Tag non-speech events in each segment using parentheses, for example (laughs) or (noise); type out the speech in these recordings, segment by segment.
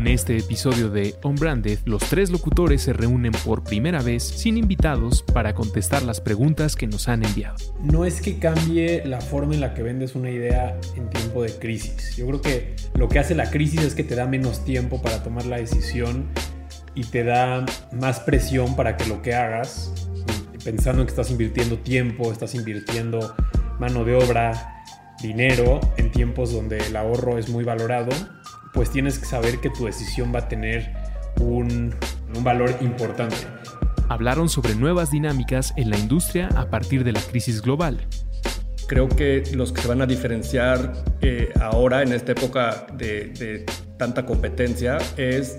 En este episodio de Unbranded, los tres locutores se reúnen por primera vez sin invitados para contestar las preguntas que nos han enviado. No es que cambie la forma en la que vendes una idea en tiempo de crisis. Yo creo que lo que hace la crisis es que te da menos tiempo para tomar la decisión y te da más presión para que lo que hagas, pensando en que estás invirtiendo tiempo, estás invirtiendo mano de obra, dinero, en tiempos donde el ahorro es muy valorado, pues tienes que saber que tu decisión va a tener un, un valor importante. Hablaron sobre nuevas dinámicas en la industria a partir de la crisis global. Creo que los que se van a diferenciar eh, ahora en esta época de, de tanta competencia es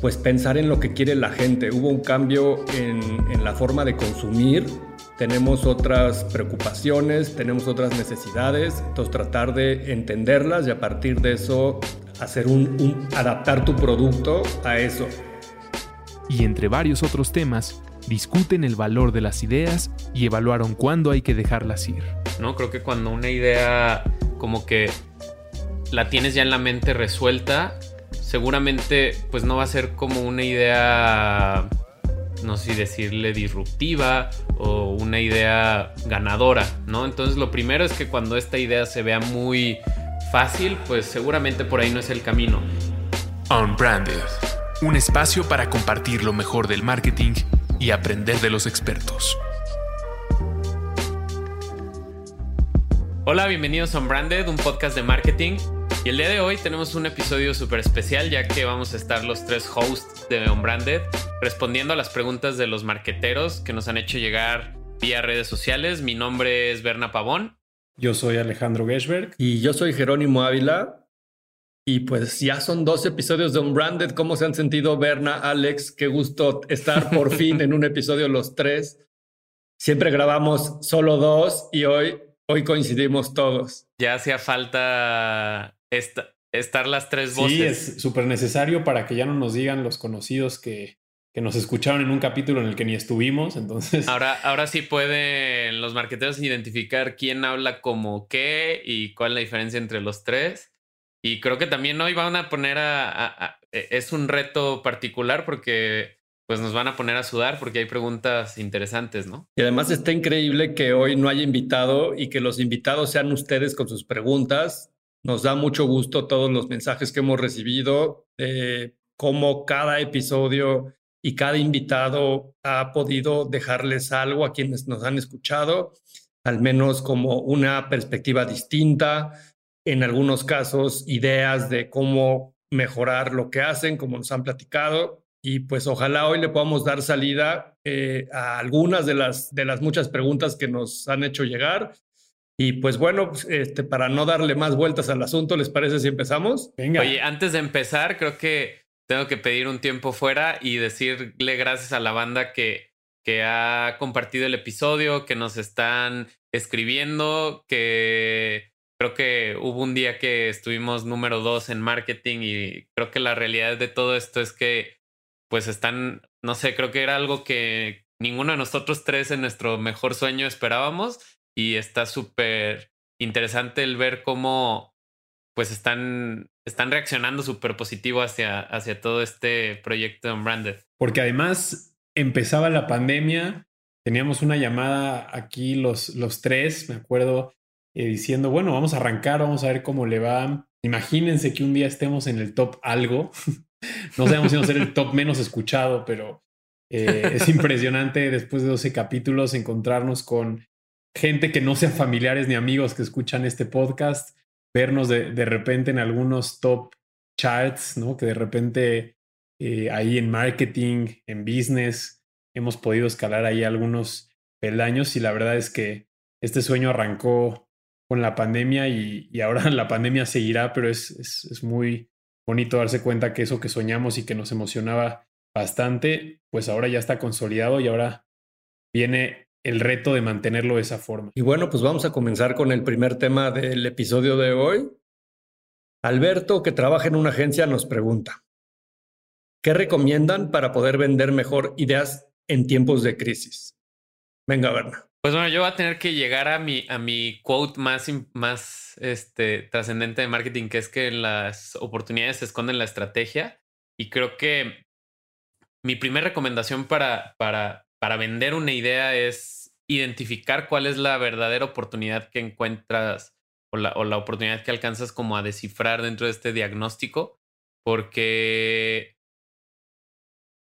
pues pensar en lo que quiere la gente. Hubo un cambio en, en, la forma de consumir, tenemos otras preocupaciones, tenemos otras necesidades, entonces tratar de entenderlas y a partir de eso hacer un, un, adaptar tu producto a eso. Y entre varios otros temas, discuten el valor de las ideas y evaluaron cuándo hay que dejarlas ir. No, creo que cuando una idea como que la tienes ya en la mente resuelta, seguramente pues no va a ser como una idea no sé si decirle disruptiva o una idea ganadora, ¿no? Entonces lo primero es que cuando esta idea se vea muy fácil, pues seguramente por ahí no es el camino. Unbranded, un espacio para compartir lo mejor del marketing y aprender de los expertos. Hola, bienvenidos a Unbranded, un podcast de marketing. Y el día de hoy tenemos un episodio súper especial ya que vamos a estar los tres hosts de Unbranded respondiendo a las preguntas de los marqueteros que nos han hecho llegar vía redes sociales. Mi nombre es Berna Pavón. Yo soy Alejandro Geschberg. Y yo soy Jerónimo Ávila. Y pues ya son dos episodios de Unbranded. ¿Cómo se han sentido Berna, Alex? Qué gusto estar por (laughs) fin en un episodio los tres. Siempre grabamos solo dos y hoy, hoy coincidimos todos. Ya hacía falta esta, estar las tres voces. Sí, es súper necesario para que ya no nos digan los conocidos que, que nos escucharon en un capítulo en el que ni estuvimos, entonces... Ahora, ahora sí pueden los marqueteros identificar quién habla como qué y cuál es la diferencia entre los tres. Y creo que también hoy van a poner a, a, a, Es un reto particular porque pues nos van a poner a sudar porque hay preguntas interesantes, ¿no? Y además está increíble que hoy no haya invitado y que los invitados sean ustedes con sus preguntas. Nos da mucho gusto todos los mensajes que hemos recibido, eh, cómo cada episodio y cada invitado ha podido dejarles algo a quienes nos han escuchado, al menos como una perspectiva distinta, en algunos casos ideas de cómo mejorar lo que hacen, como nos han platicado. Y pues ojalá hoy le podamos dar salida eh, a algunas de las, de las muchas preguntas que nos han hecho llegar. Y pues bueno, este, para no darle más vueltas al asunto, ¿les parece si empezamos? Venga. Oye, antes de empezar, creo que tengo que pedir un tiempo fuera y decirle gracias a la banda que, que ha compartido el episodio, que nos están escribiendo, que creo que hubo un día que estuvimos número dos en marketing y creo que la realidad de todo esto es que pues están, no sé, creo que era algo que ninguno de nosotros tres en nuestro mejor sueño esperábamos y está súper interesante el ver cómo pues están, están reaccionando súper positivo hacia, hacia todo este proyecto de Unbranded. Porque además empezaba la pandemia, teníamos una llamada aquí los, los tres, me acuerdo, eh, diciendo, bueno, vamos a arrancar, vamos a ver cómo le va. Imagínense que un día estemos en el top algo. (laughs) no sabemos si vamos a ser el top menos escuchado, pero eh, es (laughs) impresionante después de 12 capítulos encontrarnos con gente que no sean familiares ni amigos que escuchan este podcast, vernos de, de repente en algunos top charts, ¿no? Que de repente eh, ahí en marketing, en business, hemos podido escalar ahí algunos peldaños y la verdad es que este sueño arrancó con la pandemia y, y ahora (laughs) la pandemia seguirá, pero es, es, es muy bonito darse cuenta que eso que soñamos y que nos emocionaba bastante, pues ahora ya está consolidado y ahora viene el reto de mantenerlo de esa forma. Y bueno, pues vamos a comenzar con el primer tema del episodio de hoy. Alberto, que trabaja en una agencia, nos pregunta, ¿qué recomiendan para poder vender mejor ideas en tiempos de crisis? Venga, Berna. Pues bueno, yo voy a tener que llegar a mi, a mi quote más, más este, trascendente de marketing, que es que las oportunidades se esconden en la estrategia. Y creo que mi primera recomendación para, para, para vender una idea es identificar cuál es la verdadera oportunidad que encuentras o la, o la oportunidad que alcanzas como a descifrar dentro de este diagnóstico, porque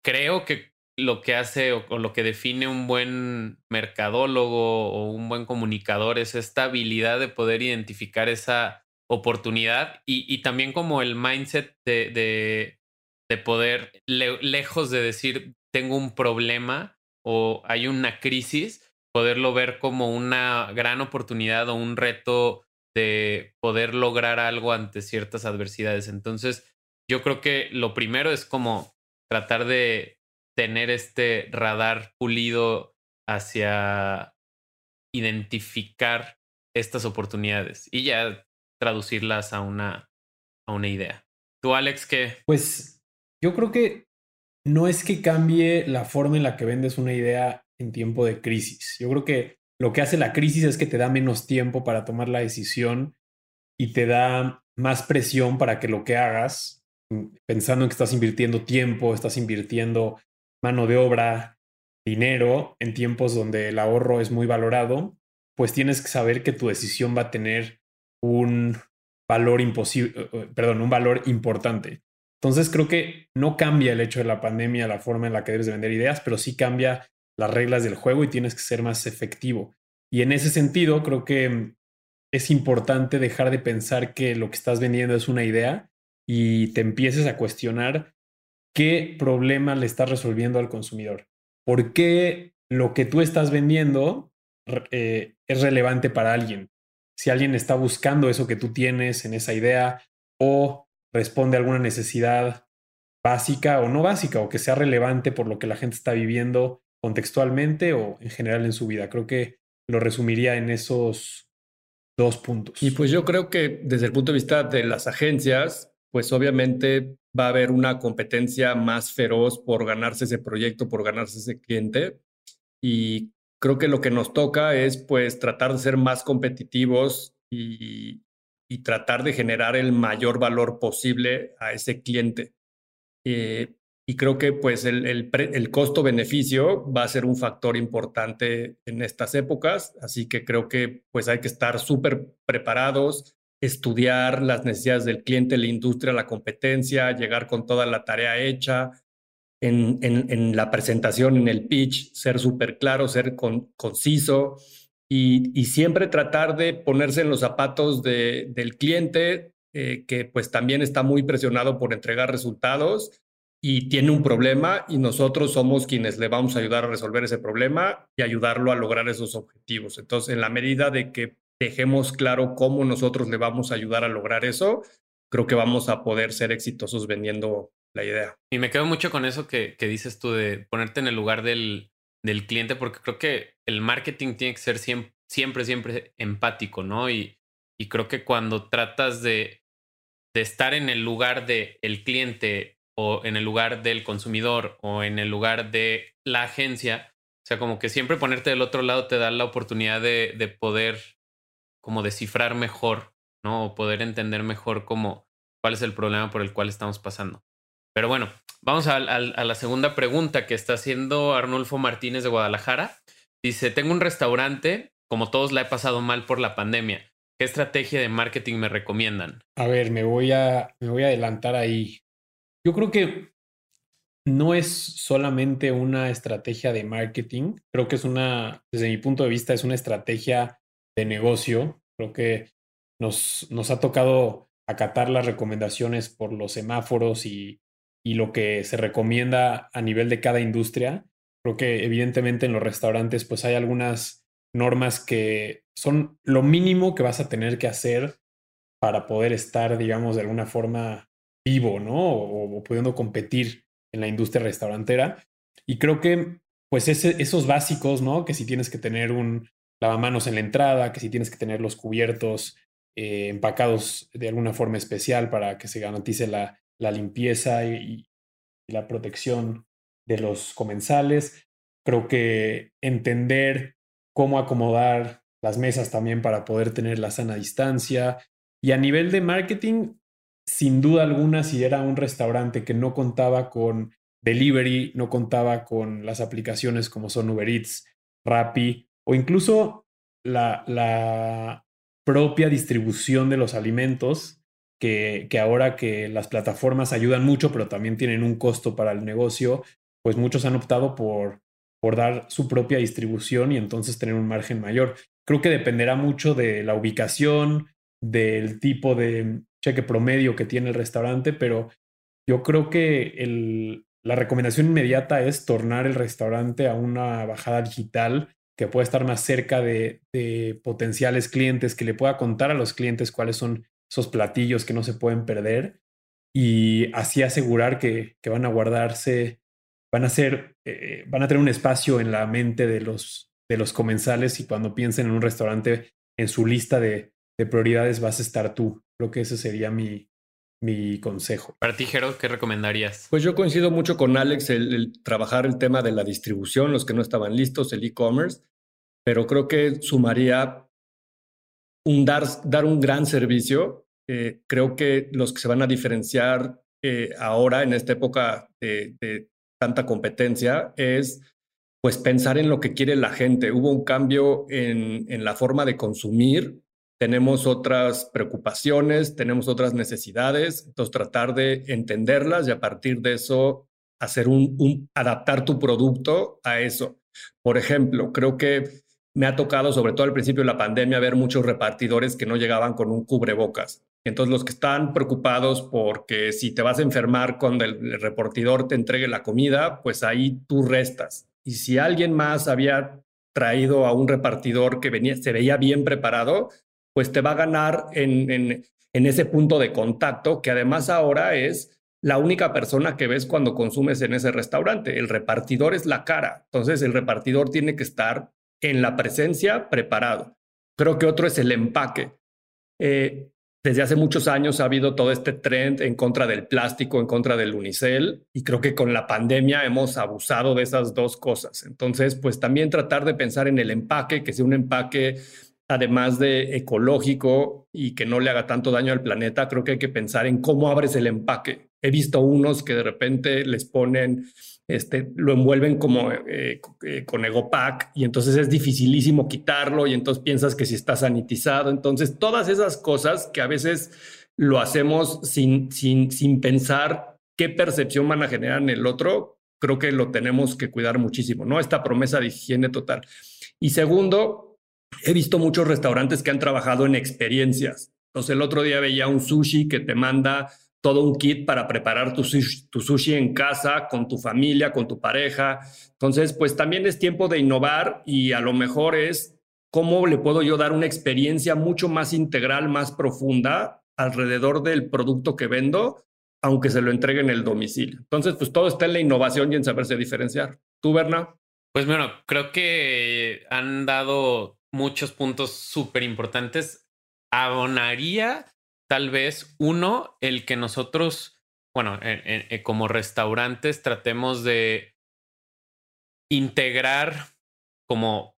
creo que lo que hace o, lo que define un buen mercadólogo o un buen comunicador es esta habilidad de poder identificar esa oportunidad y, también como el mindset de, de, poder, lejos de decir tengo un problema o hay una crisis, poderlo ver como una gran oportunidad o un reto de poder lograr algo ante ciertas adversidades. Entonces, yo creo que lo primero es como tratar de tener este radar pulido hacia identificar estas oportunidades y ya traducirlas a una, a una idea. ¿Tú, Alex, qué? Pues yo creo que no es que cambie la forma en la que vendes una idea en tiempo de crisis. Yo creo que lo que hace la crisis es que te da menos tiempo para tomar la decisión y te da más presión para que lo que hagas, mm, pensando en que estás invirtiendo tiempo, estás invirtiendo mano de obra, dinero, en tiempos donde el ahorro es muy valorado, pues tienes que saber que tu decisión va a tener un valor imposible, eh, eh, perdón, un valor importante. Entonces creo que no cambia el hecho de la pandemia la forma en la que debes de vender ideas, pero sí cambia las reglas del juego y tienes que ser más efectivo. Y en ese sentido, creo que es importante dejar de pensar que lo que estás vendiendo es una idea y te empieces a cuestionar qué problema le estás resolviendo al consumidor. ¿Por qué lo que tú estás vendiendo eh, es relevante para alguien? Si alguien está buscando eso que tú tienes en esa idea o responde a alguna necesidad básica o no básica o que sea relevante por lo que la gente está viviendo contextualmente o en general en su vida. Creo que lo resumiría en esos dos puntos. Y pues yo creo que desde el punto de vista de las agencias, pues obviamente va a haber una competencia más feroz por ganarse ese proyecto, por ganarse ese cliente. Y creo que lo que nos toca es pues tratar de ser más competitivos y, tratar de generar el mayor valor posible a ese cliente. Eh, y creo que pues el, el, costo-beneficio va a ser un factor importante en estas épocas, así que creo que pues hay que estar súper preparados, estudiar las necesidades del cliente, la industria, la competencia, llegar con toda la tarea hecha, en, en, la presentación, en el pitch, ser súper claro, ser conciso y, siempre tratar de ponerse en los zapatos de, del cliente, eh, que pues también está muy presionado por entregar resultados y tiene un problema y nosotros somos quienes le vamos a ayudar a resolver ese problema y ayudarlo a lograr esos objetivos. Entonces, en la medida de que dejemos claro cómo nosotros le vamos a ayudar a lograr eso, creo que vamos a poder ser exitosos vendiendo la idea. Y me quedo mucho con eso que, dices tú de ponerte en el lugar del, del, cliente, porque creo que el marketing tiene que ser siempre, siempre, siempre empático, ¿no? Y, y creo que cuando tratas de, de estar en el lugar del el cliente o en el lugar del consumidor o en el lugar de la agencia, o sea, como que siempre ponerte del otro lado te da la oportunidad de, de poder como descifrar mejor, ¿no? O poder entender mejor cómo, cuál es el problema por el cual estamos pasando. Pero bueno, vamos a, la segunda pregunta que está haciendo Arnulfo Martínez de Guadalajara. Dice, tengo un restaurante, como todos la he pasado mal por la pandemia. ¿Qué estrategia de marketing me recomiendan? A ver, me voy a, adelantar ahí. Yo creo que no es solamente una estrategia de marketing, creo que es una, desde mi punto de vista, es una estrategia de negocio. Creo que nos ha tocado acatar las recomendaciones por los semáforos y, y lo que se recomienda a nivel de cada industria. Creo que evidentemente en los restaurantes pues hay algunas normas que son lo mínimo que vas a tener que hacer para poder estar, digamos, de alguna forma vivo, ¿no? O, pudiendo competir en la industria restaurantera. Y creo que, pues, esos básicos, ¿no? Que si tienes que tener un, lavamanos en la entrada, que si tienes que tener los cubiertos eh, empacados de alguna forma especial para que se garantice la, la limpieza y, la protección de los comensales. Creo que entender cómo acomodar las mesas también para poder tener la sana distancia. Y a nivel de marketing, sin duda alguna, si era un restaurante que no contaba con delivery, no contaba con las aplicaciones como son Uber Eats, Rappi o incluso la, la propia distribución de los alimentos, que, ahora que las plataformas ayudan mucho, pero también tienen un costo para el negocio, pues muchos han optado por, por dar su propia distribución y entonces tener un margen mayor. Creo que dependerá mucho de la ubicación, del tipo de cheque promedio que tiene el restaurante, pero yo creo que el, la recomendación inmediata es tornar el restaurante a una bajada digital que pueda estar más cerca de, potenciales clientes, que le pueda contar a los clientes cuáles son esos platillos que no se pueden perder y así asegurar que, van a guardarse, van a ser, eh, van a tener un espacio en la mente de los, de los comensales y cuando piensen en un restaurante en su lista de, de prioridades vas a estar tú. Creo que ese sería mi, mi consejo. Para ti, Jero, ¿qué recomendarías? Pues yo coincido mucho con Alex el, trabajar el tema de la distribución, los que no estaban listos, el e-commerce, pero creo que sumaría dar, un gran servicio. Eh, creo que los que se van a diferenciar eh, ahora en esta época de, tanta competencia es pues pensar en lo que quiere la gente. Hubo un cambio en, en la forma de consumir tenemos otras preocupaciones, tenemos otras necesidades, entonces tratar de entenderlas y a partir de eso hacer un, adaptar tu producto a eso. Por ejemplo, creo que me ha tocado, sobre todo al principio de la pandemia, ver muchos repartidores que no llegaban con un cubrebocas. Entonces, los que están preocupados porque si te vas a enfermar cuando el repartidor te entregue la comida, pues ahí tú restas. Y si alguien más había traído a un repartidor que venía, se veía bien preparado, pues te va a ganar en, en, ese punto de contacto, que además ahora es la única persona que ves cuando consumes en ese restaurante. El repartidor es la cara. Entonces el repartidor tiene que estar en la presencia preparado. Creo que otro es el empaque. Eh, desde hace muchos años ha habido todo este trend en contra del plástico, en contra del unicel, y creo que con la pandemia hemos abusado de esas dos cosas. Entonces, pues también tratar de pensar en el empaque, que sea un empaque además de ecológico y que no le haga tanto daño al planeta, creo que hay que pensar en cómo abres el empaque. He visto unos que de repente les ponen, este, lo envuelven como eh, eh, con Egopack y entonces es dificilísimo quitarlo y entonces piensas que si está sanitizado. Entonces, todas esas cosas que a veces lo hacemos sin, sin, sin pensar qué percepción van a generar en el otro, creo que lo tenemos que cuidar muchísimo, ¿no? Esta promesa de higiene total. Y segundo, he visto muchos restaurantes que han trabajado en experiencias. Entonces el otro día veía un sushi que te manda todo un kit para preparar tu sushi, en casa, con tu familia, con tu pareja. Entonces, pues también es tiempo de innovar y a lo mejor es cómo le puedo yo dar una experiencia mucho más integral, más profunda alrededor del producto que vendo, aunque se lo entregue en el domicilio. Entonces, pues todo está en la innovación y en saberse diferenciar. ¿Tú, Berna? Pues bueno, creo que han dado muchos puntos súper importantes. Abonaría tal vez uno, el que nosotros, bueno, eh, como restaurantes tratemos de integrar como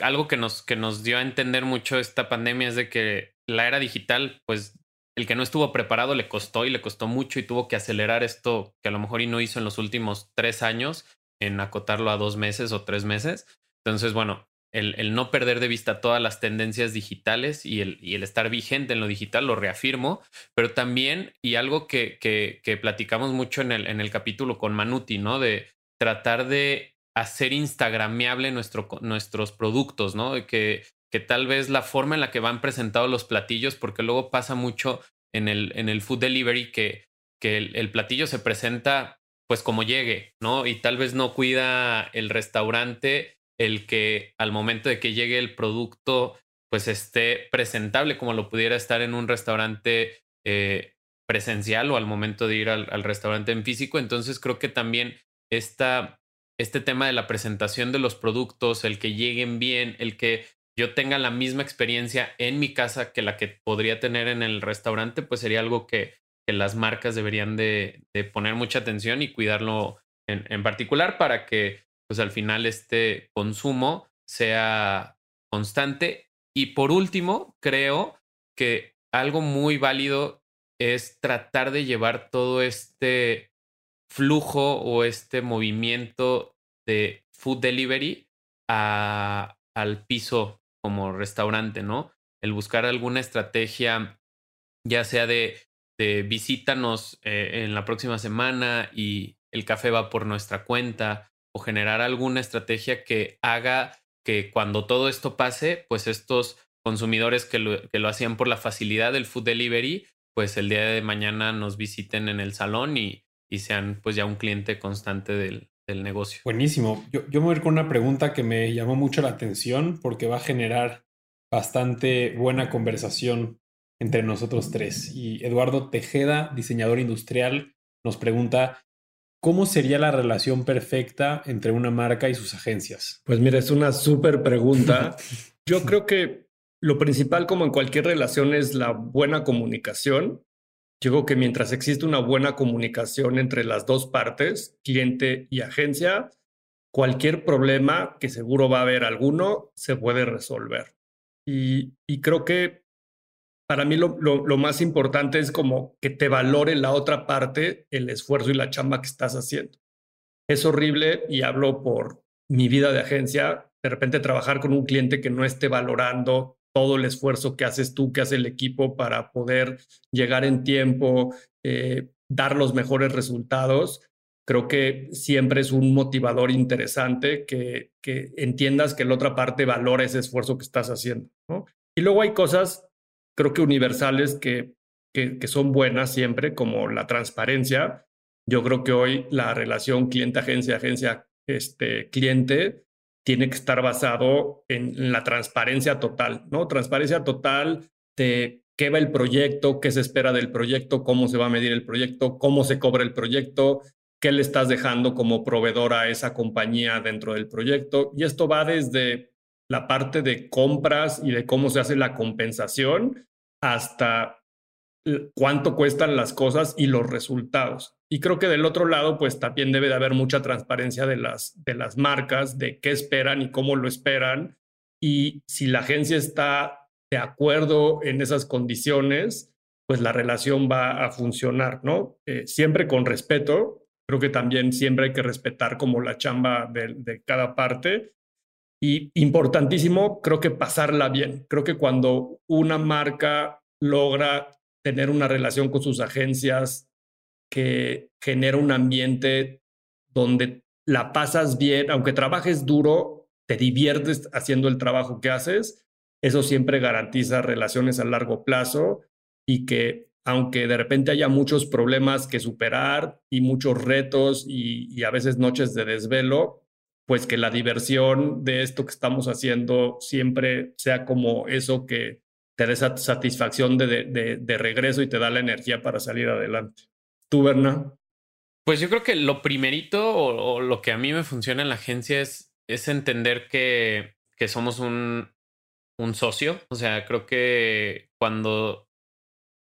algo que nos, que nos dio a entender mucho esta pandemia es de que la era digital, pues el que no estuvo preparado le costó y le costó mucho y tuvo que acelerar esto que a lo mejor y no hizo en los últimos tres años en acotarlo a dos meses o tres meses. Entonces, bueno, el, no perder de vista todas las tendencias digitales y el, y el, estar vigente en lo digital, lo reafirmo, pero también, y algo que, que, platicamos mucho en el, en el capítulo con Manuti, ¿no? De tratar de hacer instagrameable nuestro, nuestros productos, ¿no? Que, que tal vez la forma en la que van presentados los platillos, porque luego pasa mucho en el, en el food delivery que, que el, el platillo se presenta pues como llegue, ¿no? Y tal vez no cuida el restaurante el que al momento de que llegue el producto, pues esté presentable como lo pudiera estar en un restaurante eh, presencial o al momento de ir al, restaurante en físico. Entonces creo que también esta, este tema de la presentación de los productos, el que lleguen bien, el que yo tenga la misma experiencia en mi casa que la que podría tener en el restaurante, pues sería algo que, las marcas deberían de, poner mucha atención y cuidarlo en particular para que pues al final este consumo sea constante. Y por último, creo que algo muy válido es tratar de llevar todo este flujo o este movimiento de food delivery a, al piso como restaurante, ¿no? El buscar alguna estrategia, ya sea de, de visítanos eh, en la próxima semana y el café va por nuestra cuenta, o generar alguna estrategia que haga que cuando todo esto pase, pues estos consumidores que lo, que lo hacían por la facilidad del food delivery, pues el día de mañana nos visiten en el salón y, y sean pues ya un cliente constante del, del negocio. Buenísimo. Yo, yo me voy a ir con una pregunta que me llamó mucho la atención porque va a generar bastante buena conversación entre nosotros tres. Y Eduardo Tejeda, diseñador industrial, nos pregunta, ¿cómo sería la relación perfecta entre una marca y sus agencias? Pues mira, es una súper pregunta. (laughs) Yo creo que lo principal, como en cualquier relación, es la buena comunicación. Yo creo que mientras existe una buena comunicación entre las dos partes, cliente y agencia, cualquier problema, que seguro va a haber alguno, se puede resolver. Y, y creo que para mí lo, más importante es como que te valore la otra parte el esfuerzo y la chamba que estás haciendo. Es horrible, y hablo por mi vida de agencia, de repente trabajar con un cliente que no esté valorando todo el esfuerzo que haces tú, que hace el equipo para poder llegar en tiempo, eh, dar los mejores resultados. Creo que siempre es un motivador interesante que, entiendas que la otra parte valora ese esfuerzo que estás haciendo. Y luego hay cosas creo que universales que, que, que, son buenas siempre, como la transparencia. Yo creo que hoy la relación cliente-agencia, agencia-cliente este, tiene que estar basado en, la transparencia total, ¿no? Transparencia total de qué va el proyecto, qué se espera del proyecto, cómo se va a medir el proyecto, cómo se cobra el proyecto, qué le estás dejando como proveedor a esa compañía dentro del proyecto. Y esto va desde la parte de compras y de cómo se hace la compensación hasta cuánto cuestan las cosas y los resultados. Y creo que del otro lado, pues también debe de haber mucha transparencia de las, de las marcas, de qué esperan y cómo lo esperan. Y si la agencia está de acuerdo en esas condiciones, pues la relación va a funcionar, ¿no? Eh, siempre con respeto. Creo que también siempre hay que respetar como la chamba de cada parte. Y importantísimo, creo que pasarla bien. Creo que cuando una marca logra tener una relación con sus agencias que genera un ambiente donde la pasas bien, aunque trabajes duro, te diviertes haciendo el trabajo que haces, eso siempre garantiza relaciones a largo plazo y que aunque de repente haya muchos problemas que superar y muchos retos y, y a veces noches de desvelo, pues que la diversión de esto que estamos haciendo siempre sea como eso que te da esa satisfacción de, de, de, regreso y te da la energía para salir adelante. ¿Tú, Berna? Pues yo creo que lo primerito o, o, lo que a mí me funciona en la agencia es, es entender que, que somos un, un socio. O sea, creo que cuando,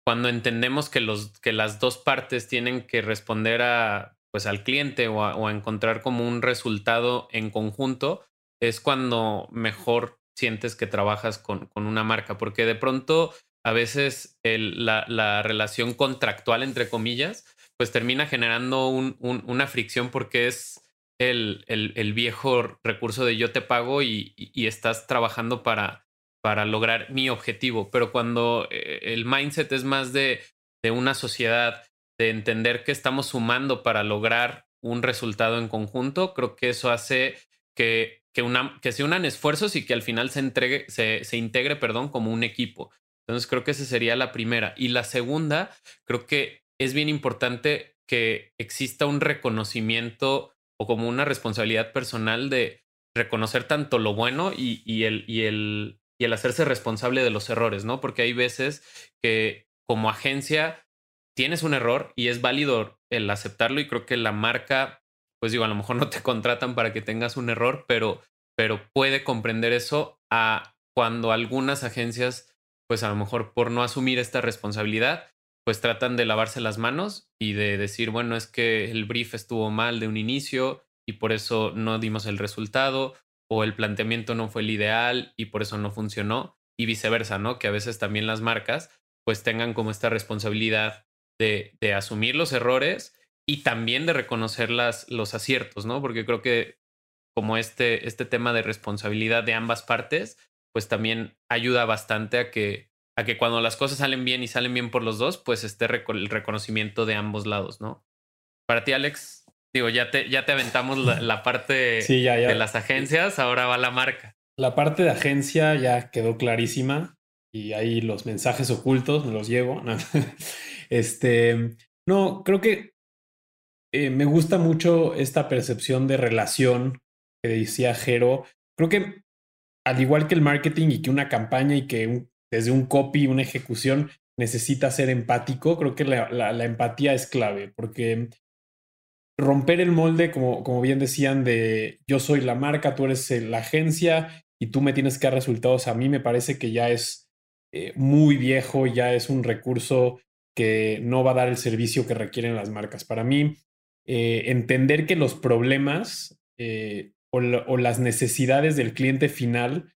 cuando entendemos que, los, que las dos partes tienen que responder a, pues, al cliente o a, encontrar como un resultado en conjunto, es cuando mejor sientes que trabajas con, con una marca, porque de pronto a veces la, la, relación contractual, entre comillas, pues termina generando un, un, una fricción porque es el, el, el, viejo recurso de yo te pago y, y, estás trabajando para, para lograr mi objetivo. Pero cuando eh, el mindset es más de, de una sociedad, de entender que estamos sumando para lograr un resultado en conjunto, creo que eso hace que que, se unan esfuerzos y que al final se, entregue, se, se integre perdón, como un equipo. Entonces creo que esa sería la primera. Y la segunda, creo que es bien importante que exista un reconocimiento o como una responsabilidad personal de reconocer tanto lo bueno y, y, el, y, el, y el hacerse responsable de los errores, ¿no? Porque hay veces que como agencia tienes un error y es válido el aceptarlo y creo que la marca pues digo, a lo mejor no te (laughs) contratan para que tengas un error, pero, pero puede comprender eso a cuando algunas agencias, pues a lo mejor por no asumir esta responsabilidad, pues tratan de lavarse las manos y de decir, bueno, es que el brief estuvo mal de un inicio y por eso no dimos el resultado, o el planteamiento no fue el ideal y por eso no funcionó, y viceversa, ¿no? Que a veces también las marcas pues tengan como esta responsabilidad de, de asumir los errores y también de reconocer las, los aciertos, ¿no? Porque creo que como este, este tema de responsabilidad de ambas partes, pues también ayuda bastante a que, a que cuando las cosas salen bien y salen bien por los dos, pues esté el reconocimiento de ambos lados, ¿no? Para ti, Alex, digo, ya te, ya te aventamos la, (laughs) parte de las agencias, ahora va la marca. La parte de agencia ya quedó clarísima y ahí los mensajes ocultos me los llevo. Este, no, creo que eh, me gusta mucho esta percepción de relación que decía Jero. Creo que al igual que el marketing y que una campaña y que desde un copy, una ejecución necesita ser empático, creo que la, empatía es clave porque romper el molde, como, como bien decían, de yo soy la marca, tú eres la agencia y tú me tienes que dar resultados, a mí me parece que ya es eh, muy viejo, ya es un recurso que no va a dar el servicio que requieren las marcas. Para mí, eh, entender que los problemas eh, o, las necesidades del cliente final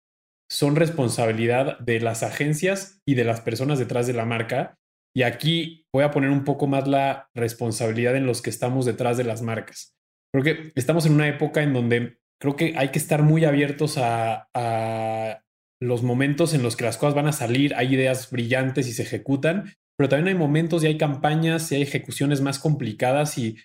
son responsabilidad de las agencias y de las personas detrás de la marca. Y aquí voy a poner un poco más la responsabilidad en los que estamos detrás de las marcas. Creo que estamos en una época en donde creo que hay que estar muy abiertos a, a los momentos en los que las cosas van a salir, hay ideas brillantes y se ejecutan, pero también hay momentos y hay campañas y hay ejecuciones más complicadas y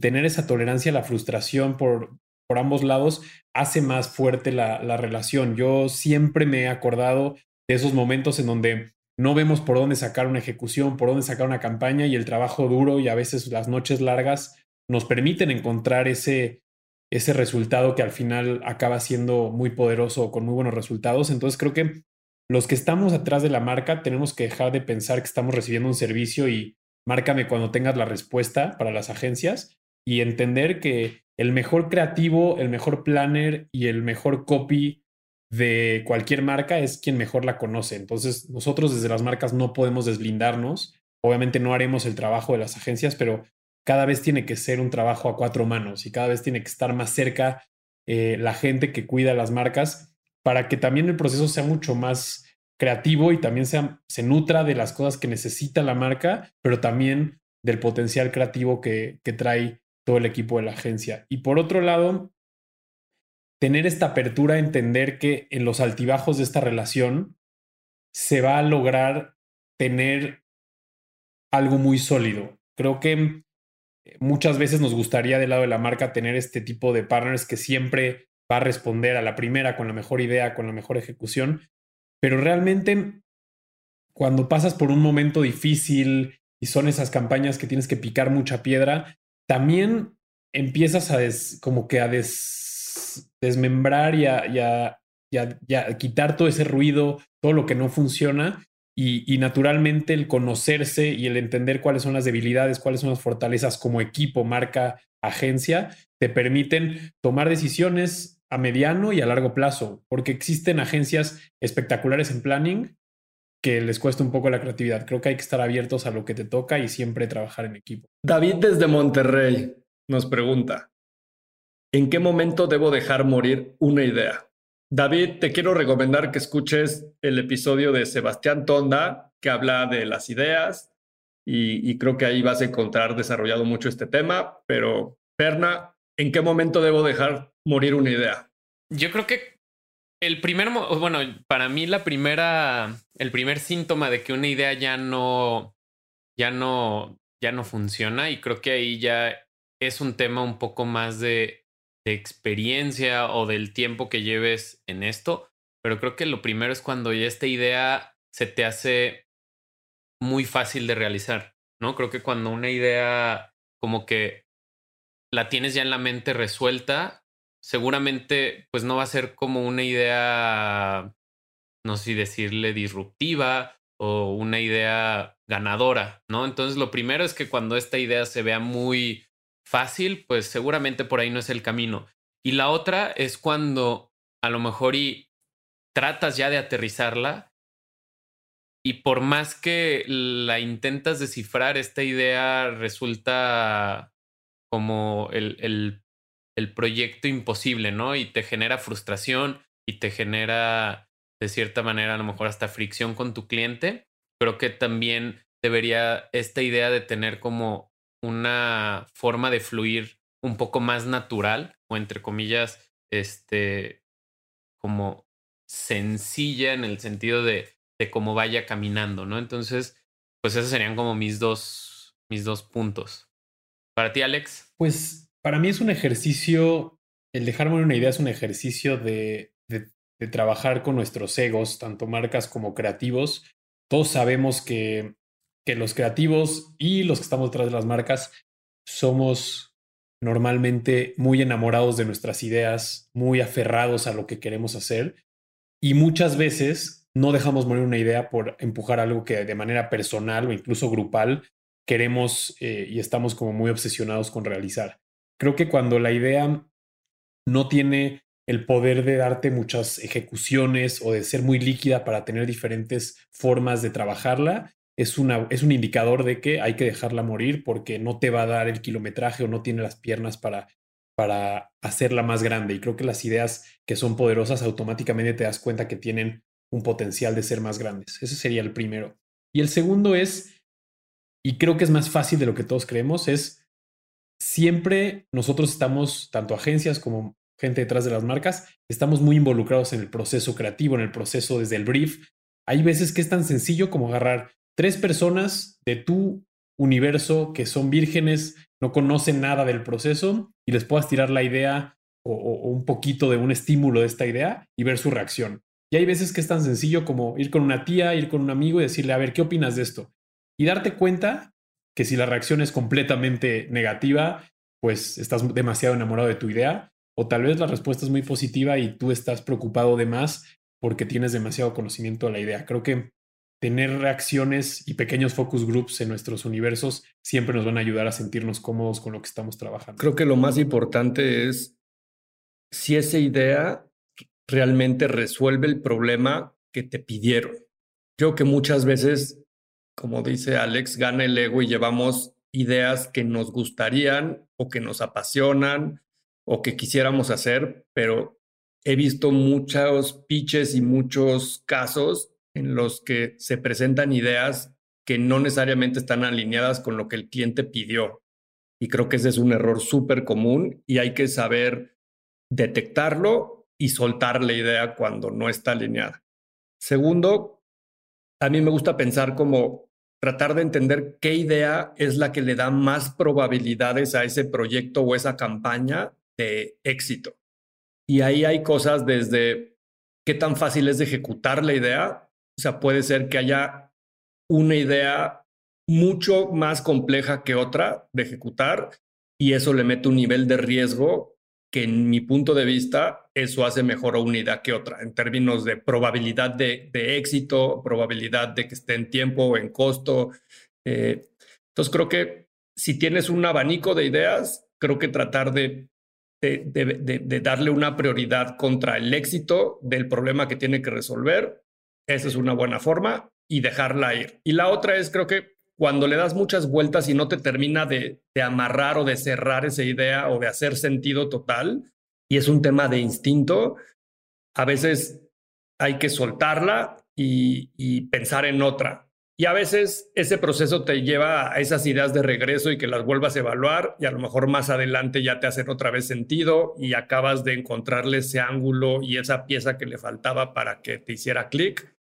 tener esa tolerancia a la frustración por, por ambos lados hace más fuerte la, la, relación. Yo siempre me he acordado de esos momentos en donde no vemos por dónde sacar una ejecución, por dónde sacar una campaña y el trabajo duro y a veces las noches largas nos permiten encontrar ese, ese resultado que al final acaba siendo muy poderoso con muy buenos resultados. Entonces creo que los que estamos atrás de la marca tenemos que dejar de pensar que estamos recibiendo un servicio y márcame cuando tengas la respuesta para las agencias y entender que el mejor creativo, el mejor planner y el mejor copy de cualquier marca es quien mejor la conoce. Entonces, nosotros desde las marcas no podemos desblindarnos. Obviamente no haremos el trabajo de las agencias, pero cada vez tiene que ser un trabajo a cuatro manos y cada vez tiene que estar más cerca eh, la gente que cuida las marcas para que también el proceso sea mucho más creativo y también se nutra de las cosas que necesita la marca, pero también del potencial creativo que, que trae todo el equipo de la agencia. Y por otro lado, tener esta apertura a entender que en los altibajos de esta relación se va a lograr tener algo muy sólido. Creo que muchas veces nos gustaría del lado de la marca tener este tipo de partners que siempre va a responder a la primera con la mejor idea, con la mejor ejecución, pero realmente, cuando pasas por un momento difícil y son esas campañas que tienes que picar mucha piedra, también empiezas a como que a desmembrar y a, quitar todo ese ruido, todo lo que no funciona. Y, y, naturalmente el conocerse y el entender cuáles son las debilidades, cuáles son las fortalezas como equipo, marca, agencia, te permiten tomar decisiones a mediano y a largo plazo, porque existen agencias espectaculares en planning que les cuesta un poco la creatividad. Creo que hay que estar abiertos a lo que te toca y siempre trabajar en equipo. David desde Monterrey nos pregunta, ¿en qué momento debo dejar morir una idea? David, te quiero recomendar que escuches el episodio de Sebastián Tonda, que habla de las ideas, y, y creo que ahí vas a encontrar desarrollado mucho este tema, pero Perna, ¿en qué momento debo dejar morir una idea? Yo creo que el primer, bueno, para mí la primera, el primer síntoma de que una idea ya no, ya no, ya no funciona y creo que ahí ya es un tema un poco más de, de experiencia o del tiempo que lleves en esto, pero creo que lo primero es cuando esta idea se te hace muy fácil de realizar, ¿no? Creo que cuando una idea como que la tienes ya en la mente resuelta, seguramente pues no va a ser como una idea, no sé decirle disruptiva o una idea ganadora, ¿no? Entonces lo primero es que cuando esta idea se vea muy fácil, pues seguramente por ahí no es el camino. Y la otra es cuando a lo mejor y tratas ya de aterrizarla y por más que la intentas descifrar, esta idea resulta como el, el, proyecto imposible, ¿no? Y te genera frustración y te genera, de cierta manera, a lo mejor hasta fricción con tu cliente. creo que también debería esta idea de tener como una forma de fluir un poco más natural o entre comillas, este, como sencilla en el sentido de, de cómo vaya caminando, ¿no? Entonces, pues esos serían como mis dos, mis dos puntos. Para ti, Alex. Pues para mí es un ejercicio, el dejar morir una idea es un ejercicio de, de, trabajar con nuestros egos, tanto marcas como creativos. Todos sabemos que, que los creativos y los que estamos detrás de las marcas somos normalmente muy enamorados de nuestras ideas, muy aferrados a lo que queremos hacer y muchas veces no dejamos morir una idea por empujar algo que de manera personal o incluso grupal queremos eh, y estamos como muy obsesionados con realizar. Creo que cuando la idea no tiene el poder de darte muchas ejecuciones o de ser muy líquida para tener diferentes formas de trabajarla, es, una, es un indicador de que hay que dejarla morir porque no te va a dar el kilometraje o no tiene las piernas para, para hacerla más grande. Y creo que las ideas que son poderosas automáticamente te das cuenta que tienen un potencial de ser más grandes. Ese sería el primero. Y el segundo es, y creo que es más fácil de lo que todos creemos, es siempre nosotros estamos, tanto agencias como gente detrás de las marcas, estamos muy involucrados en el proceso creativo, en el proceso desde el brief. Hay veces que es tan sencillo como agarrar tres personas de tu universo que son vírgenes, no conocen nada del proceso y les puedas tirar la idea o, un poquito de un estímulo de esta idea y ver su reacción. Y hay veces que es tan sencillo como ir con una tía, ir con un amigo y decirle, a ver, ¿qué opinas de esto? Y darte cuenta que si la reacción es completamente negativa, pues estás demasiado enamorado de tu idea, o tal vez la respuesta es muy positiva y tú estás preocupado de más porque tienes demasiado conocimiento de la idea. Creo que tener reacciones y pequeños focus groups en nuestros universos siempre nos van a ayudar a sentirnos cómodos con lo que estamos trabajando. Creo que lo más importante es si esa idea realmente resuelve el problema que te pidieron. Creo que muchas veces, como dice Alex, gana el ego y llevamos ideas que nos gustarían o que nos apasionan o que quisiéramos hacer, pero he visto muchos pitches y muchos casos en los que se presentan ideas que no necesariamente están alineadas con lo que el cliente pidió. Y creo que ese es un error súper común y hay que saber detectarlo y soltar la idea cuando no está alineada. Segundo, a mí me gusta pensar como tratar de entender qué idea es la que le da más probabilidades a ese proyecto o esa campaña de éxito. Y ahí hay cosas desde qué tan fácil es de ejecutar la idea o sea, puede ser que haya una idea mucho más compleja que otra de ejecutar y eso le mete un nivel de riesgo que en mi punto de vista eso hace mejor a una idea que otra en términos de probabilidad de, éxito, probabilidad de que esté en tiempo en costo. Eh, entonces creo que si tienes un abanico de ideas, creo que tratar de, de darle una prioridad contra el éxito del problema que tiene que resolver esa es una buena forma y dejarla ir. Y la otra es, creo que cuando le das muchas vueltas y no te termina de, amarrar o de cerrar esa idea o de hacer sentido total, y es un tema de instinto, a veces hay que soltarla y, y, pensar en otra. Y a veces ese proceso te lleva a esas ideas de regreso y que las vuelvas a evaluar y a lo mejor más adelante ya te hacen otra vez sentido y acabas de encontrarle ese ángulo y esa pieza que le faltaba para que te hiciera clic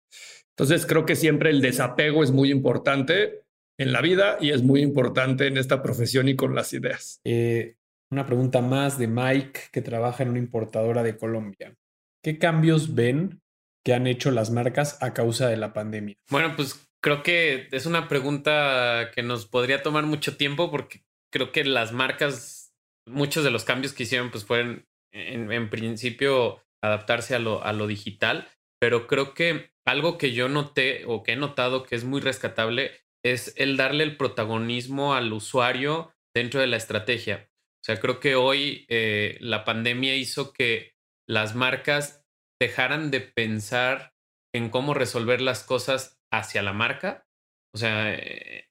entonces creo que siempre el desapego es muy importante en la vida y es muy importante en esta profesión y con las ideas. Eh, una pregunta más de Mike, que trabaja en una importadora de Colombia. ¿Qué cambios ven que han hecho las marcas a causa de la pandemia? Bueno, pues creo que es una pregunta que nos podría tomar mucho tiempo porque creo que las marcas, muchos de los cambios que hicieron, pues fueron en, en principio adaptarse a lo, a lo digital, pero creo que algo que yo noté o que he notado que es muy rescatable es el darle el protagonismo al usuario dentro de la estrategia. O sea, creo que hoy eh, la pandemia hizo que las marcas dejaran de pensar en cómo resolver las cosas hacia la marca. O sea, eh,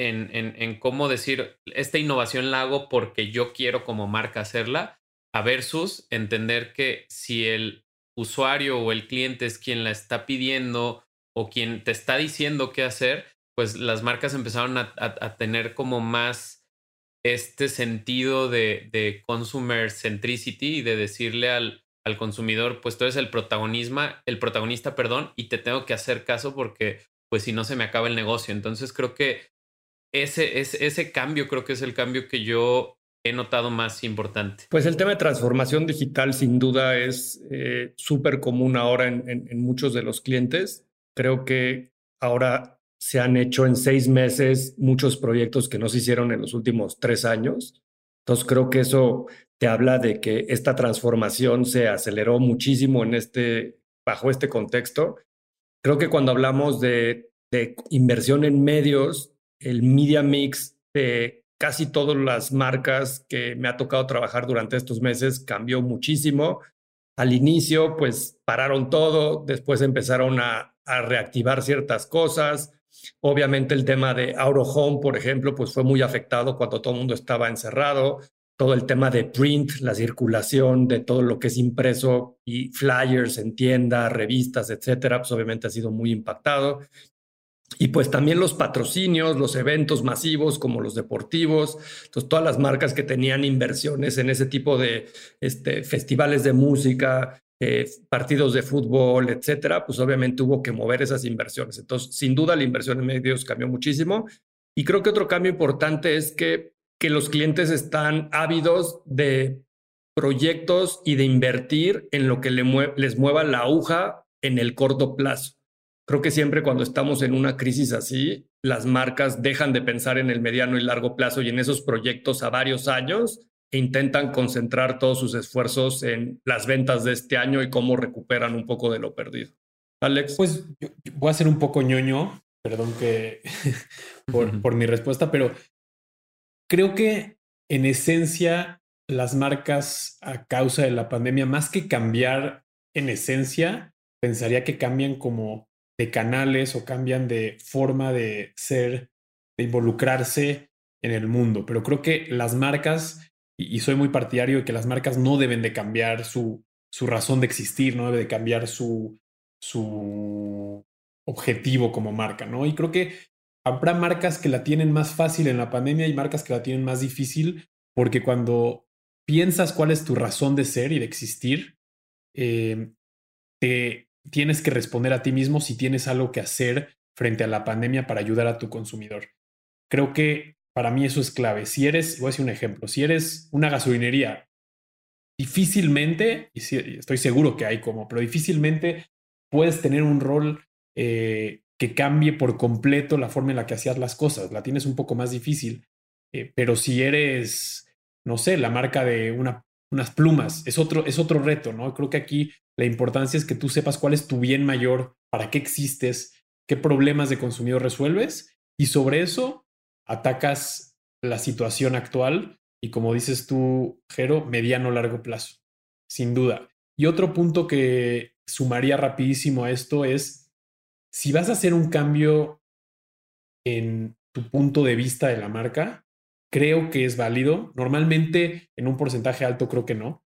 en, en, cómo decir, esta innovación la hago porque yo quiero como marca hacerla, a versus entender que si el usuario o el cliente es quien la está pidiendo o quien te está diciendo qué hacer, pues las marcas empezaron a, tener como más este sentido de, de, consumer centricity y de decirle al, al consumidor, pues tú eres el protagonismo, el protagonista, perdón, y te tengo que hacer caso porque pues si no se me acaba el negocio. Entonces creo que ese, ese, ese cambio creo que es el cambio que yo he notado más importante? Pues el tema de transformación digital sin duda es eh, súper común ahora en, muchos de los clientes. Creo que ahora se han hecho en seis meses muchos proyectos que no se hicieron en los últimos tres años. Entonces creo que eso te habla de que esta transformación se aceleró muchísimo en este, bajo este contexto. Creo que cuando hablamos de, de inversión en medios, el media mix de casi todas las marcas que me ha tocado trabajar durante estos meses cambió muchísimo. Al inicio, pues pararon todo, después empezaron a, reactivar ciertas cosas. Obviamente el tema de Out Home, por ejemplo, pues fue muy afectado cuando todo el mundo estaba encerrado. Todo el tema de print, la circulación de todo lo que es impreso y flyers en tiendas, revistas, etcétera, pues obviamente ha sido muy impactado. Y pues también los patrocinios, los eventos masivos como los deportivos, entonces todas las marcas que tenían inversiones en ese tipo de este, festivales de música, eh, partidos de fútbol, etcétera, pues obviamente hubo que mover esas inversiones. Entonces, sin duda la inversión en medios cambió muchísimo. Y creo que otro cambio importante es que, que los clientes están ávidos de proyectos y de invertir en lo que les mueva la aguja en el corto plazo. Creo que siempre cuando estamos en una crisis así, las marcas dejan de pensar en el mediano y largo plazo y en esos proyectos a varios años intentan concentrar todos sus esfuerzos en las ventas de este año y cómo recuperan un poco de lo perdido. Alex. Pues voy a ser un poco ñoño, perdón que (laughs) por, por mi respuesta, pero creo que en esencia las marcas a causa de la pandemia, más que cambiar en esencia, pensaría que cambian como de canales o cambian de forma de ser, de involucrarse en el mundo. Pero creo que las marcas, y, soy muy partidario de que las marcas no deben de cambiar su, su razón de existir, no debe de cambiar su, su objetivo como marca, ¿no? Y creo que habrá marcas que la tienen más fácil en la pandemia y marcas que la tienen más difícil, porque cuando piensas cuál es tu razón de ser y de existir, eh, te, tienes que responder a ti mismo si tienes algo que hacer frente a la pandemia para ayudar a tu consumidor. Creo que para mí eso es clave. Si eres, voy a decir un ejemplo, si eres una gasolinería, difícilmente, y estoy seguro que hay como, pero difícilmente puedes tener un rol eh, que cambie por completo la forma en la que hacías las cosas. La tienes un poco más difícil. Eh, pero si eres, no sé, la marca de una, unas plumas, es otro, es otro reto, ¿no? Creo que aquí la importancia es que tú sepas cuál es tu bien mayor, para qué existes, qué problemas de consumidor resuelves y sobre eso atacas la situación actual y como dices tú, Jero, mediano largo plazo, sin duda. Y otro punto que sumaría rapidísimo a esto es, si vas a hacer un cambio en tu punto de vista de la marca, creo que es válido. Normalmente en un porcentaje alto creo que no,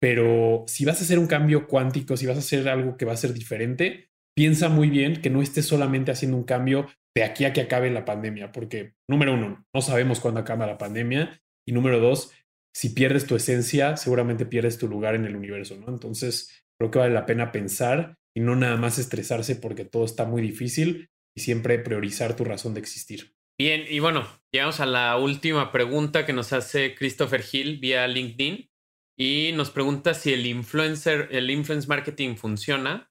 pero si vas a hacer un cambio cuántico, si vas a hacer algo que va a ser diferente, piensa muy bien que no estés solamente haciendo un cambio de aquí a que acabe la pandemia, porque número uno, no sabemos cuándo acaba la pandemia y número dos, si pierdes tu esencia, seguramente pierdes tu lugar en el universo, ¿no? Entonces, creo que vale la pena pensar y no nada más estresarse porque todo está muy difícil y siempre priorizar tu razón de existir. Bien, y bueno, llegamos a la última pregunta que nos hace Christopher Hill vía LinkedIn y nos pregunta si el influencer, el influence marketing funciona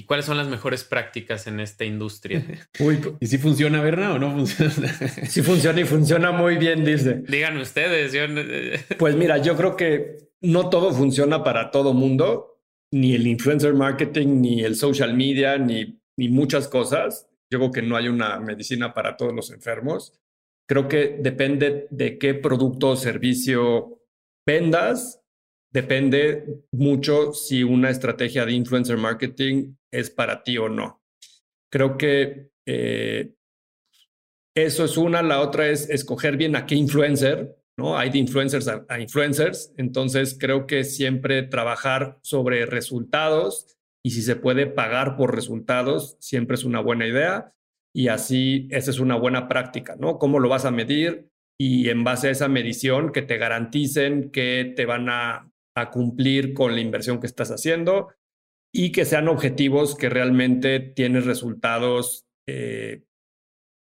y cuáles son las mejores prácticas en esta industria. (laughs) Uy, ¿y si funciona, Berna, o no funciona? sí funciona y funciona muy bien, dice. Digan ustedes. pues mira, yo creo que no todo funciona para todo mundo, ni el influencer marketing, ni el social media, ni, ni muchas cosas. Yo creo que no hay una medicina para todos los enfermos. Creo que depende de qué producto o servicio vendas depende mucho si una estrategia de influencer marketing es para ti o no. Creo que eh, eso es una. La otra es escoger bien a qué influencer, ¿no? Hay de influencers a, influencers. Entonces, creo que siempre trabajar sobre resultados y si se puede pagar por resultados, siempre es una buena idea y así esa es una buena práctica, ¿no? ¿Cómo lo vas a medir? Y en base a esa medición que te garanticen que te van a, a cumplir con la inversión que estás haciendo y que sean objetivos que realmente tienes resultados eh,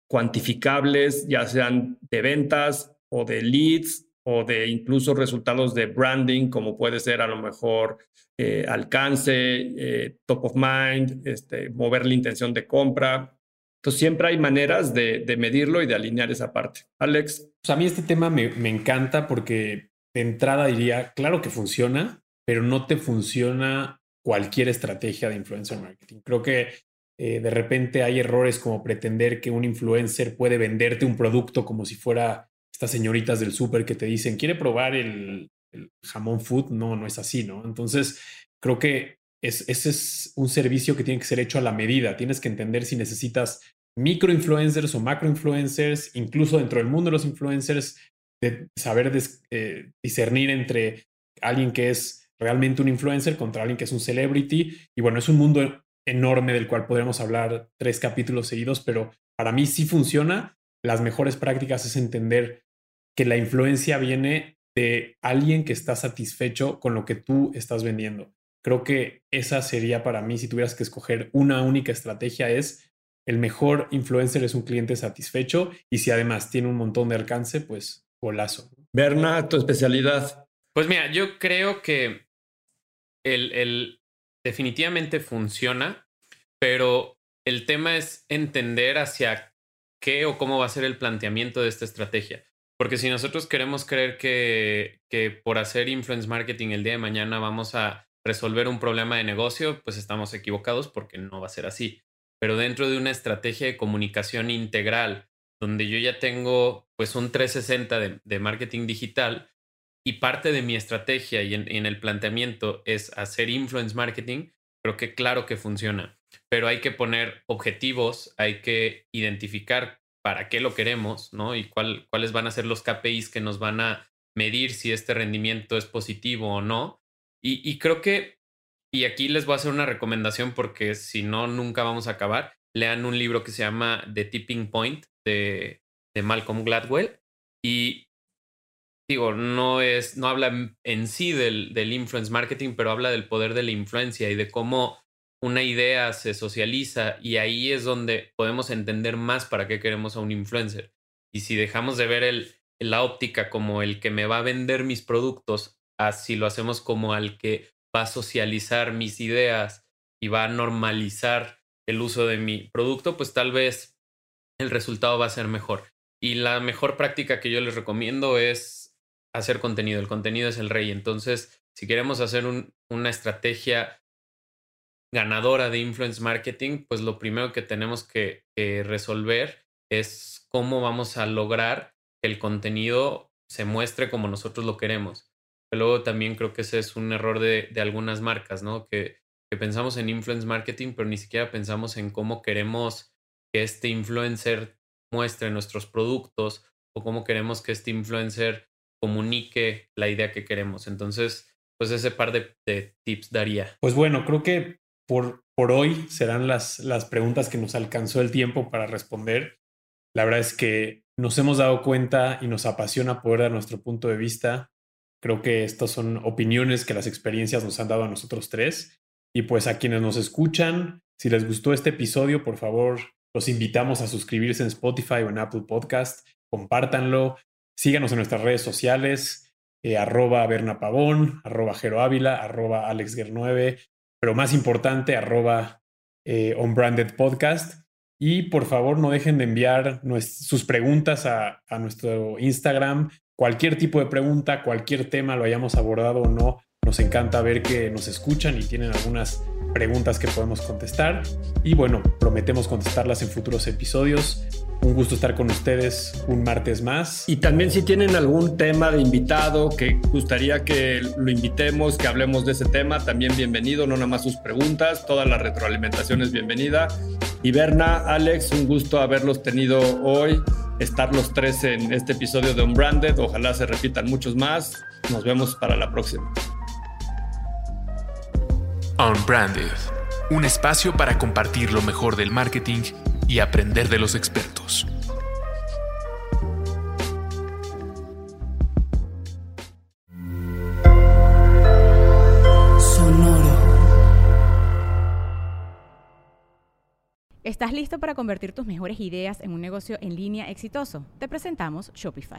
cuantificables, ya sean de ventas o de leads o de incluso resultados de branding, como puede ser a lo mejor eh, alcance, eh, top of mind, este, mover la intención de compra. Entonces siempre hay maneras de, medirlo y de alinear esa parte. Alex. Pues a mí este tema me, me encanta porque de entrada diría, claro que funciona, pero no te funciona cualquier estrategia de influencer marketing. Creo que eh, de repente hay errores como pretender que un influencer puede venderte un producto como si fuera estas señoritas del súper que te dicen, ¿quiere probar el, jamón food? No, no es así, ¿no? Entonces, creo que es, ese es un servicio que tiene que ser hecho a la medida. Tienes que entender si necesitas micro influencers o macro influencers, incluso dentro del mundo de los influencers, de saber eh, discernir entre alguien que es realmente un influencer contra alguien que es un celebrity. Y bueno, es un mundo enorme del cual podremos hablar tres capítulos seguidos, pero para mí sí funciona. Las mejores prácticas es entender que la influencia viene de alguien que está satisfecho con lo que tú estás vendiendo. Creo que esa sería para mí, si tuvieras que escoger una única estrategia, es el mejor influencer es un cliente satisfecho y si además tiene un montón de alcance, pues golazo. Berna, tu especialidad. Pues mira, yo creo que el, definitivamente funciona, pero el tema es entender hacia qué o cómo va a ser el planteamiento de esta estrategia. Porque si nosotros queremos creer que, que por hacer influence marketing el día de mañana vamos a resolver un problema de negocio, pues estamos equivocados porque no va a ser así. Pero dentro de una estrategia de comunicación integral, donde yo ya tengo pues un 360 de, de marketing digital, y parte de mi estrategia y en, el planteamiento es hacer influence marketing, creo que claro que funciona, pero hay que poner objetivos, hay que identificar para qué lo queremos, ¿no? Y cuál, cuáles van a ser los KPIs que nos van a medir si este rendimiento es positivo o no. Y, creo que, y aquí les voy a hacer una recomendación porque si no, nunca vamos a acabar. Lean un libro que se llama The Tipping Point de, de Malcolm Gladwell. Y digo, no es, no habla en sí del, del influence marketing, pero habla del poder de la influencia y de cómo una idea se socializa y ahí es donde podemos entender más para qué queremos a un influencer. Y si dejamos de ver el, la óptica como el que me va a vender mis productos, así lo hacemos como al que va a socializar mis ideas y va a normalizar el uso de mi producto, pues tal vez el resultado va a ser mejor. Y la mejor práctica que yo les recomiendo es hacer contenido. El contenido es el rey. Entonces, si queremos hacer una estrategia ganadora de influence marketing, pues lo primero que tenemos que, resolver es cómo vamos a lograr que el contenido se muestre como nosotros lo queremos. Pero luego también creo que ese es un error de, algunas marcas, ¿no? Que, que pensamos en influence marketing, pero ni siquiera pensamos en cómo queremos que este influencer muestre nuestros productos o cómo queremos que este influencer comunique la idea que queremos. Entonces, pues ese par de, tips daría. Pues bueno, creo que por, por hoy serán las, las preguntas que nos alcanzó el tiempo para responder. La verdad es que nos hemos dado cuenta y nos apasiona poder dar nuestro punto de vista. Creo que estas son opiniones que las experiencias nos han dado a nosotros tres. Y pues a quienes nos escuchan, si les gustó este episodio, por favor, los invitamos a suscribirse en Spotify o en Apple Podcast. Compártanlo, Síganos en nuestras redes sociales, eh, arroba Berna Pavón, arroba Jero Ávila, arroba AlexGer9, pero más importante, arroba eh, Podcast. Y por favor no dejen de enviar sus preguntas a, a nuestro Instagram. Cualquier tipo de pregunta, cualquier tema lo hayamos abordado o no, nos encanta ver que nos escuchan y tienen algunas preguntas que podemos contestar. Y bueno, prometemos contestarlas en futuros episodios. Un gusto estar con ustedes un martes más. Y también si tienen algún tema de invitado que gustaría que lo invitemos, que hablemos de ese tema, también bienvenido, no nada más sus preguntas, toda la retroalimentación es bienvenida. Y Berna, Alex, un gusto haberlos tenido hoy, estar los tres en este episodio de Unbranded, ojalá se repitan muchos más. Nos vemos para la próxima. Unbranded un espacio para compartir lo mejor del marketing y aprender de los expertos. ¿Estás listo para convertir tus mejores ideas en un negocio en línea exitoso? Te presentamos Shopify.